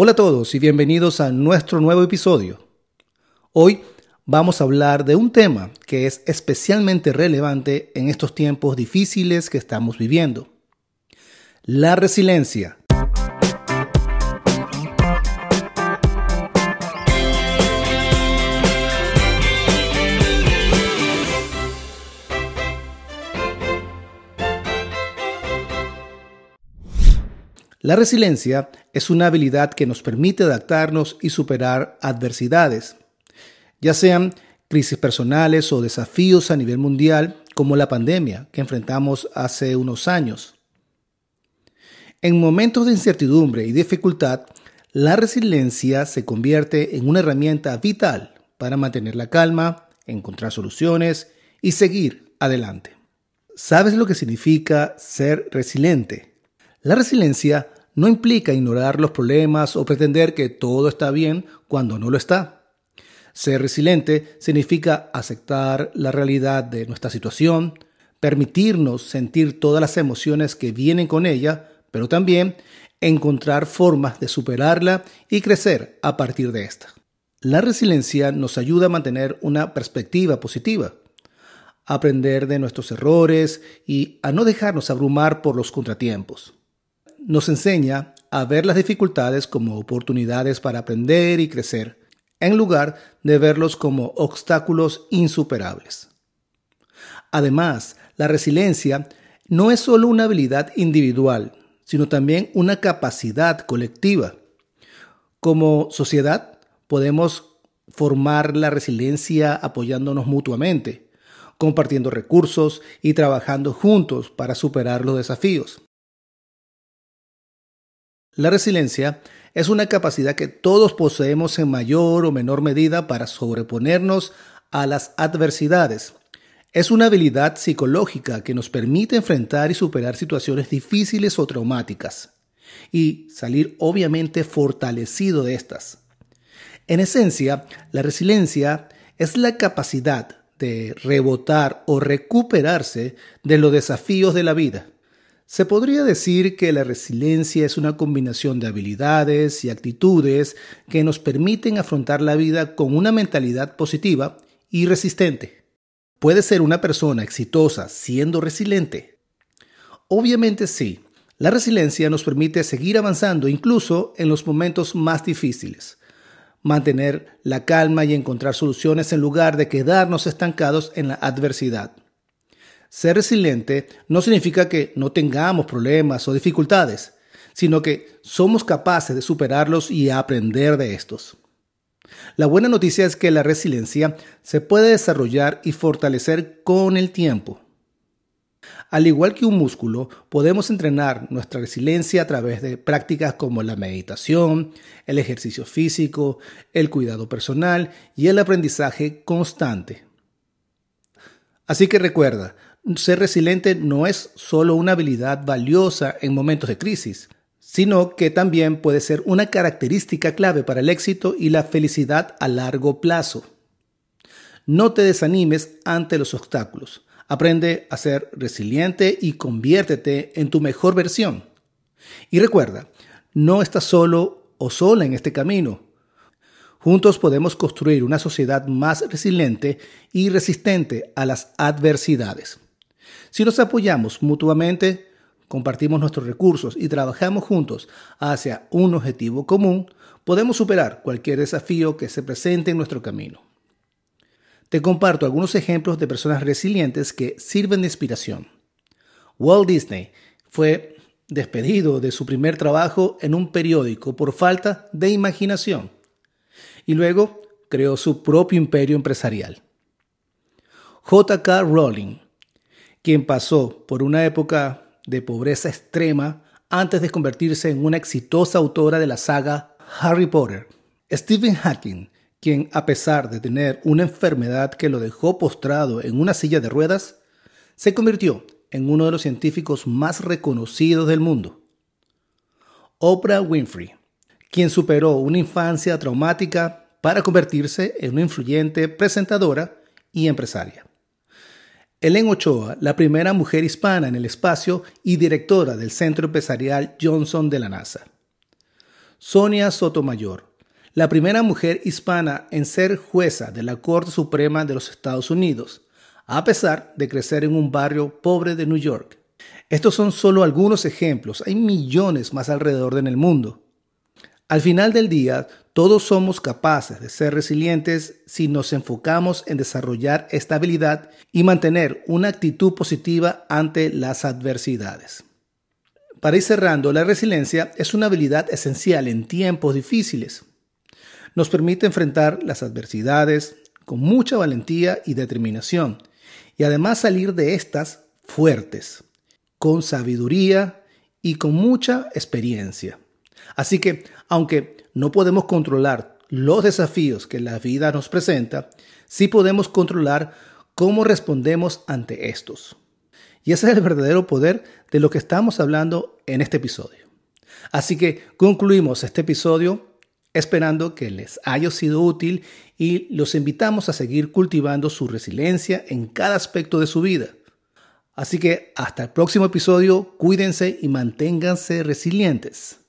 Hola a todos y bienvenidos a nuestro nuevo episodio. Hoy vamos a hablar de un tema que es especialmente relevante en estos tiempos difíciles que estamos viviendo. La resiliencia. La resiliencia es una habilidad que nos permite adaptarnos y superar adversidades, ya sean crisis personales o desafíos a nivel mundial como la pandemia que enfrentamos hace unos años. En momentos de incertidumbre y dificultad, la resiliencia se convierte en una herramienta vital para mantener la calma, encontrar soluciones y seguir adelante. ¿Sabes lo que significa ser resiliente? La resiliencia no implica ignorar los problemas o pretender que todo está bien cuando no lo está. Ser resiliente significa aceptar la realidad de nuestra situación, permitirnos sentir todas las emociones que vienen con ella, pero también encontrar formas de superarla y crecer a partir de esta. La resiliencia nos ayuda a mantener una perspectiva positiva, a aprender de nuestros errores y a no dejarnos abrumar por los contratiempos nos enseña a ver las dificultades como oportunidades para aprender y crecer, en lugar de verlos como obstáculos insuperables. Además, la resiliencia no es solo una habilidad individual, sino también una capacidad colectiva. Como sociedad, podemos formar la resiliencia apoyándonos mutuamente, compartiendo recursos y trabajando juntos para superar los desafíos. La resiliencia es una capacidad que todos poseemos en mayor o menor medida para sobreponernos a las adversidades. Es una habilidad psicológica que nos permite enfrentar y superar situaciones difíciles o traumáticas y salir obviamente fortalecido de estas. En esencia, la resiliencia es la capacidad de rebotar o recuperarse de los desafíos de la vida se podría decir que la resiliencia es una combinación de habilidades y actitudes que nos permiten afrontar la vida con una mentalidad positiva y resistente. ¿Puede ser una persona exitosa siendo resiliente? Obviamente sí. La resiliencia nos permite seguir avanzando incluso en los momentos más difíciles, mantener la calma y encontrar soluciones en lugar de quedarnos estancados en la adversidad. Ser resiliente no significa que no tengamos problemas o dificultades, sino que somos capaces de superarlos y aprender de estos. La buena noticia es que la resiliencia se puede desarrollar y fortalecer con el tiempo. Al igual que un músculo, podemos entrenar nuestra resiliencia a través de prácticas como la meditación, el ejercicio físico, el cuidado personal y el aprendizaje constante. Así que recuerda, ser resiliente no es solo una habilidad valiosa en momentos de crisis, sino que también puede ser una característica clave para el éxito y la felicidad a largo plazo. No te desanimes ante los obstáculos. Aprende a ser resiliente y conviértete en tu mejor versión. Y recuerda, no estás solo o sola en este camino. Juntos podemos construir una sociedad más resiliente y resistente a las adversidades. Si nos apoyamos mutuamente, compartimos nuestros recursos y trabajamos juntos hacia un objetivo común, podemos superar cualquier desafío que se presente en nuestro camino. Te comparto algunos ejemplos de personas resilientes que sirven de inspiración. Walt Disney fue despedido de su primer trabajo en un periódico por falta de imaginación y luego creó su propio imperio empresarial. J.K. Rowling quien pasó por una época de pobreza extrema antes de convertirse en una exitosa autora de la saga Harry Potter. Stephen Hawking, quien a pesar de tener una enfermedad que lo dejó postrado en una silla de ruedas, se convirtió en uno de los científicos más reconocidos del mundo. Oprah Winfrey, quien superó una infancia traumática para convertirse en una influyente presentadora y empresaria. Ellen Ochoa, la primera mujer hispana en el espacio y directora del Centro Empresarial Johnson de la NASA. Sonia Sotomayor, la primera mujer hispana en ser jueza de la Corte Suprema de los Estados Unidos, a pesar de crecer en un barrio pobre de New York. Estos son solo algunos ejemplos, hay millones más alrededor en el mundo. Al final del día, todos somos capaces de ser resilientes si nos enfocamos en desarrollar estabilidad y mantener una actitud positiva ante las adversidades. Para ir cerrando, la resiliencia es una habilidad esencial en tiempos difíciles. Nos permite enfrentar las adversidades con mucha valentía y determinación y además salir de estas fuertes, con sabiduría y con mucha experiencia. Así que, aunque no podemos controlar los desafíos que la vida nos presenta, sí podemos controlar cómo respondemos ante estos. Y ese es el verdadero poder de lo que estamos hablando en este episodio. Así que concluimos este episodio esperando que les haya sido útil y los invitamos a seguir cultivando su resiliencia en cada aspecto de su vida. Así que hasta el próximo episodio, cuídense y manténganse resilientes.